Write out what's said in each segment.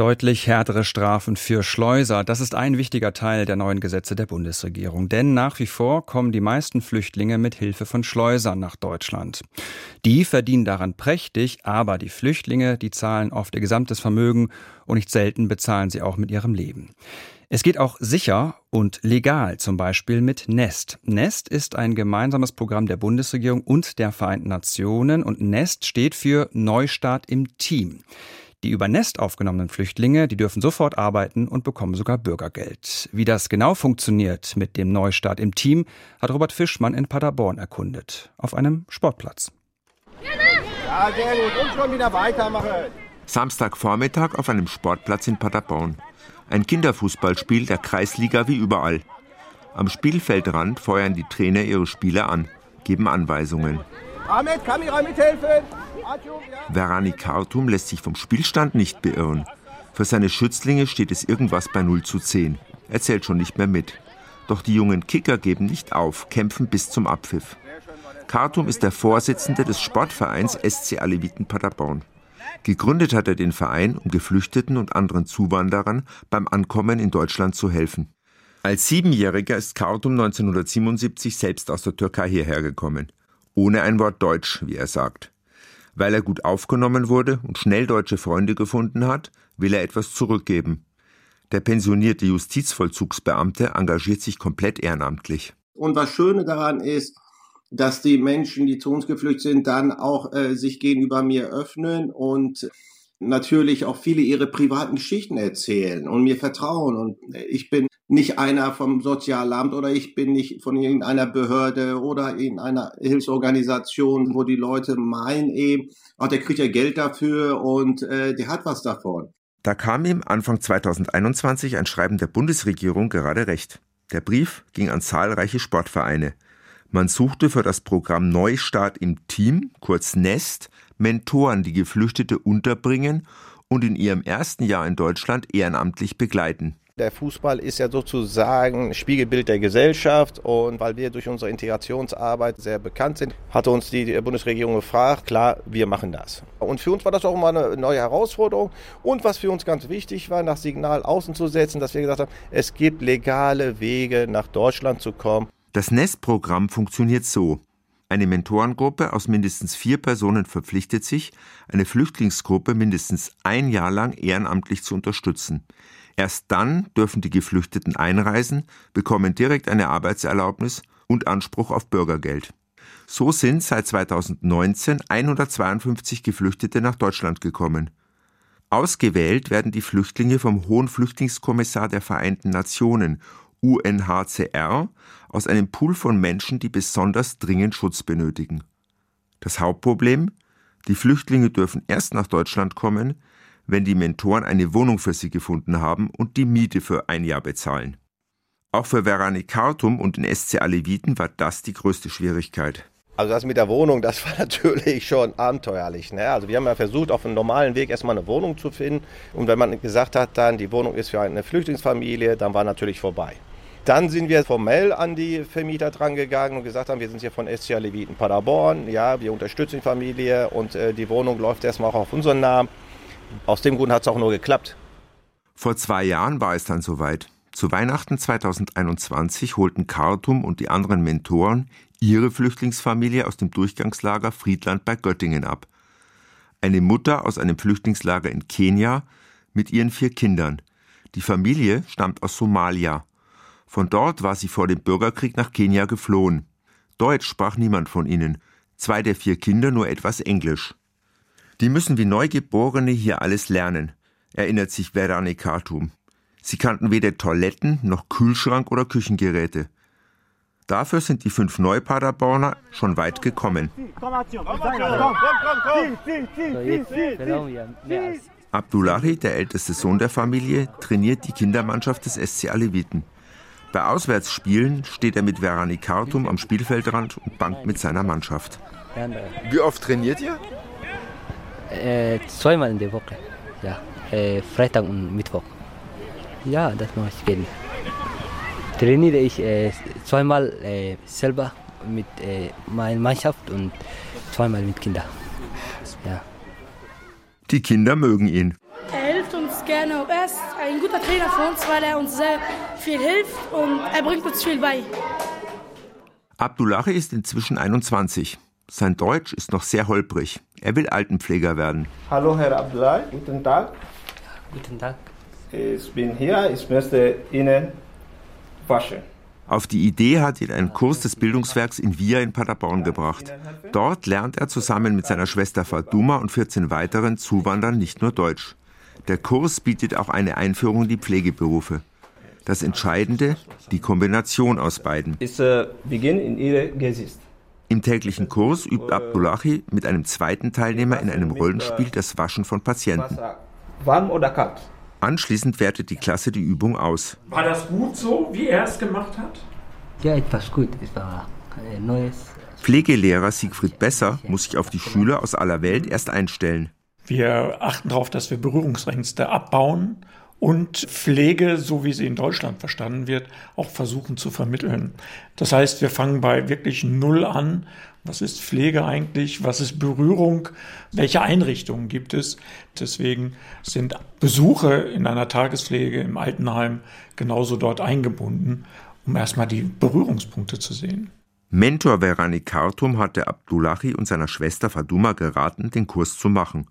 Deutlich härtere Strafen für Schleuser, das ist ein wichtiger Teil der neuen Gesetze der Bundesregierung. Denn nach wie vor kommen die meisten Flüchtlinge mit Hilfe von Schleusern nach Deutschland. Die verdienen daran prächtig, aber die Flüchtlinge, die zahlen oft ihr gesamtes Vermögen und nicht selten bezahlen sie auch mit ihrem Leben. Es geht auch sicher und legal, zum Beispiel mit Nest. Nest ist ein gemeinsames Programm der Bundesregierung und der Vereinten Nationen und Nest steht für Neustart im Team. Die über Nest aufgenommenen Flüchtlinge, die dürfen sofort arbeiten und bekommen sogar Bürgergeld. Wie das genau funktioniert mit dem Neustart im Team, hat Robert Fischmann in Paderborn erkundet. Auf einem Sportplatz. Ja, sehr gut. Und schon wieder weitermachen. Samstagvormittag auf einem Sportplatz in Paderborn. Ein Kinderfußballspiel der Kreisliga wie überall. Am Spielfeldrand feuern die Trainer ihre Spieler an, geben Anweisungen. Ahmed, kann ich mithelfen? Verani Kartum lässt sich vom Spielstand nicht beirren. Für seine Schützlinge steht es irgendwas bei 0 zu 10. Er zählt schon nicht mehr mit. Doch die jungen Kicker geben nicht auf, kämpfen bis zum Abpfiff. Kartum ist der Vorsitzende des Sportvereins SC Aleviten Paderborn. Gegründet hat er den Verein, um Geflüchteten und anderen Zuwanderern beim Ankommen in Deutschland zu helfen. Als Siebenjähriger ist Kartum 1977 selbst aus der Türkei hierher gekommen. Ohne ein Wort Deutsch, wie er sagt. Weil er gut aufgenommen wurde und schnell deutsche Freunde gefunden hat, will er etwas zurückgeben. Der pensionierte Justizvollzugsbeamte engagiert sich komplett ehrenamtlich. Und was Schöne daran ist, dass die Menschen, die zu uns geflüchtet sind, dann auch äh, sich gegenüber mir öffnen und natürlich auch viele ihre privaten Geschichten erzählen und mir vertrauen. Und ich bin nicht einer vom Sozialamt oder ich bin nicht von irgendeiner Behörde oder in einer Hilfsorganisation, wo die Leute meinen eben, ach, der kriegt ja Geld dafür und äh, der hat was davon. Da kam ihm Anfang 2021 ein Schreiben der Bundesregierung gerade recht. Der Brief ging an zahlreiche Sportvereine. Man suchte für das Programm Neustart im Team, kurz NEST, Mentoren, die Geflüchtete unterbringen und in ihrem ersten Jahr in Deutschland ehrenamtlich begleiten. Der Fußball ist ja sozusagen Spiegelbild der Gesellschaft und weil wir durch unsere Integrationsarbeit sehr bekannt sind, hatte uns die Bundesregierung gefragt, klar, wir machen das. Und für uns war das auch immer eine neue Herausforderung und was für uns ganz wichtig war, nach Signal außen zu setzen, dass wir gesagt haben, es gibt legale Wege nach Deutschland zu kommen. Das NEST-Programm funktioniert so. Eine Mentorengruppe aus mindestens vier Personen verpflichtet sich, eine Flüchtlingsgruppe mindestens ein Jahr lang ehrenamtlich zu unterstützen. Erst dann dürfen die Geflüchteten einreisen, bekommen direkt eine Arbeitserlaubnis und Anspruch auf Bürgergeld. So sind seit 2019 152 Geflüchtete nach Deutschland gekommen. Ausgewählt werden die Flüchtlinge vom Hohen Flüchtlingskommissar der Vereinten Nationen UNHCR aus einem Pool von Menschen, die besonders dringend Schutz benötigen. Das Hauptproblem? Die Flüchtlinge dürfen erst nach Deutschland kommen, wenn die Mentoren eine Wohnung für sie gefunden haben und die Miete für ein Jahr bezahlen. Auch für Verani Kartum und den SC Aleviten war das die größte Schwierigkeit. Also das mit der Wohnung, das war natürlich schon abenteuerlich. Ne? Also wir haben ja versucht, auf einem normalen Weg erstmal eine Wohnung zu finden. Und wenn man gesagt hat, dann die Wohnung ist für eine Flüchtlingsfamilie, dann war natürlich vorbei. Dann sind wir formell an die Vermieter drangegangen und gesagt haben, wir sind hier von SCA Leviten Paderborn, ja, wir unterstützen die Familie und äh, die Wohnung läuft erstmal auch auf unseren Namen. Aus dem Grund hat es auch nur geklappt. Vor zwei Jahren war es dann soweit. Zu Weihnachten 2021 holten Kartum und die anderen Mentoren ihre Flüchtlingsfamilie aus dem Durchgangslager Friedland bei Göttingen ab. Eine Mutter aus einem Flüchtlingslager in Kenia mit ihren vier Kindern. Die Familie stammt aus Somalia. Von dort war sie vor dem Bürgerkrieg nach Kenia geflohen. Deutsch sprach niemand von ihnen, zwei der vier Kinder nur etwas Englisch. Die müssen wie Neugeborene hier alles lernen, erinnert sich Verani Khartoum. Sie kannten weder Toiletten noch Kühlschrank oder Küchengeräte. Dafür sind die fünf Neupaderborner schon weit gekommen. Abdullahi, der älteste Sohn der Familie, trainiert die Kindermannschaft des SC Aleviten. Bei Auswärtsspielen steht er mit Verani Kartum am Spielfeldrand und bangt mit seiner Mannschaft. Wie oft trainiert ihr? Äh, zweimal in der Woche. Ja, äh, Freitag und Mittwoch. Ja, das mache ich gerne. Trainiere ich äh, zweimal äh, selber mit äh, meiner Mannschaft und zweimal mit Kindern. Ja. Die Kinder mögen ihn. Er hilft uns gerne. Er ist ein guter Trainer für uns, weil er uns sehr viel hilft und er bringt uns viel bei. Abdullahi ist inzwischen 21. Sein Deutsch ist noch sehr holprig. Er will Altenpfleger werden. Hallo Herr Abdullahi, guten Tag. Guten Tag. Ich bin hier, ich möchte Ihnen waschen. Auf die Idee hat ihn ein Kurs des Bildungswerks in Via in Paderborn gebracht. Dort lernt er zusammen mit seiner Schwester Fatuma und 14 weiteren Zuwandern nicht nur Deutsch. Der Kurs bietet auch eine Einführung in die Pflegeberufe. Das Entscheidende, die Kombination aus beiden. Ist äh, Beginn in Ihre Gesicht. Im täglichen Kurs übt Abdullahi mit einem zweiten Teilnehmer in einem Rollenspiel das Waschen von Patienten. Warm oder kalt? Anschließend wertet die Klasse die Übung aus. War das gut so, wie er es gemacht hat? Ja, etwas gut. Es war ein neues. Pflegelehrer Siegfried Besser muss sich auf die Schüler aus aller Welt erst einstellen. Wir achten darauf, dass wir Berührungsängste abbauen und Pflege, so wie sie in Deutschland verstanden wird, auch versuchen zu vermitteln. Das heißt, wir fangen bei wirklich Null an. Was ist Pflege eigentlich? Was ist Berührung? Welche Einrichtungen gibt es? Deswegen sind Besuche in einer Tagespflege im Altenheim genauso dort eingebunden, um erstmal die Berührungspunkte zu sehen. Mentor Verani Kartum hatte Abdullahi und seiner Schwester Faduma geraten, den Kurs zu machen.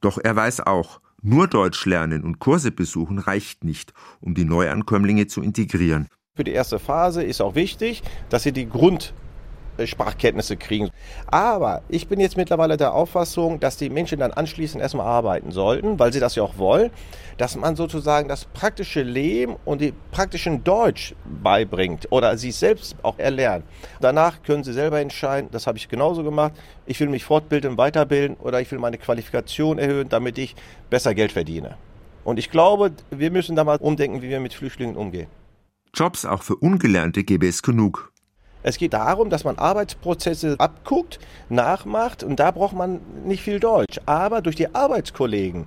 Doch er weiß auch, nur Deutsch lernen und Kurse besuchen reicht nicht, um die Neuankömmlinge zu integrieren. Für die erste Phase ist auch wichtig, dass sie die Grundsprachkenntnisse kriegen. Aber ich bin jetzt mittlerweile der Auffassung, dass die Menschen dann anschließend erstmal arbeiten sollten, weil sie das ja auch wollen, dass man sozusagen das praktische Leben und die praktischen Deutsch beibringt oder sie selbst auch erlernen. Danach können sie selber entscheiden, das habe ich genauso gemacht, ich will mich fortbilden, weiterbilden oder ich will meine Qualifikation erhöhen, damit ich besser Geld verdiene. Und ich glaube, wir müssen da mal umdenken, wie wir mit Flüchtlingen umgehen. Jobs auch für Ungelernte gäbe es genug. Es geht darum, dass man Arbeitsprozesse abguckt, nachmacht und da braucht man nicht viel Deutsch. Aber durch die Arbeitskollegen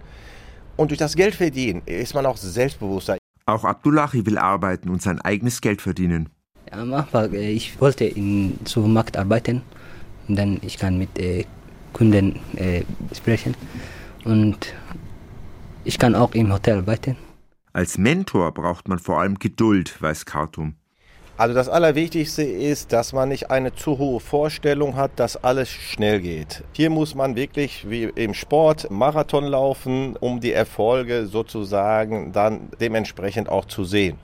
und durch das Geldverdienen ist man auch selbstbewusster. Auch Abdullahi will arbeiten und sein eigenes Geld verdienen. Am Anfang, äh, ich wollte im Supermarkt arbeiten und dann ich kann mit äh, Kunden äh, sprechen und ich kann auch im Hotel arbeiten. Als Mentor braucht man vor allem Geduld, weiß Kartum. Also das Allerwichtigste ist, dass man nicht eine zu hohe Vorstellung hat, dass alles schnell geht. Hier muss man wirklich wie im Sport Marathon laufen, um die Erfolge sozusagen dann dementsprechend auch zu sehen.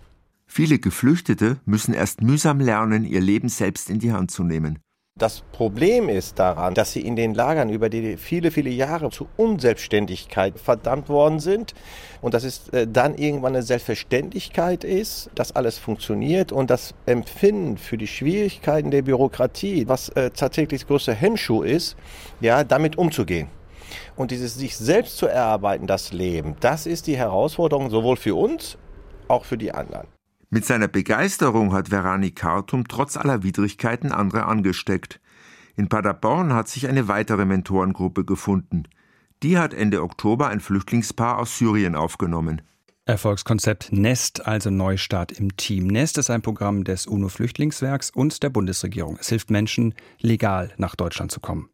Viele Geflüchtete müssen erst mühsam lernen, ihr Leben selbst in die Hand zu nehmen. Das Problem ist daran, dass sie in den Lagern über die viele, viele Jahre zu Unselbstständigkeit verdammt worden sind und dass es äh, dann irgendwann eine Selbstverständlichkeit ist, dass alles funktioniert und das Empfinden für die Schwierigkeiten der Bürokratie, was äh, tatsächlich das größte Hemmschuh ist, ja, damit umzugehen. Und dieses sich selbst zu erarbeiten, das Leben, das ist die Herausforderung sowohl für uns, auch für die anderen. Mit seiner Begeisterung hat Verani Kartum trotz aller Widrigkeiten andere angesteckt. In Paderborn hat sich eine weitere Mentorengruppe gefunden. Die hat Ende Oktober ein Flüchtlingspaar aus Syrien aufgenommen. Erfolgskonzept Nest, also Neustart im Team. Nest ist ein Programm des UNO-Flüchtlingswerks und der Bundesregierung. Es hilft Menschen, legal nach Deutschland zu kommen.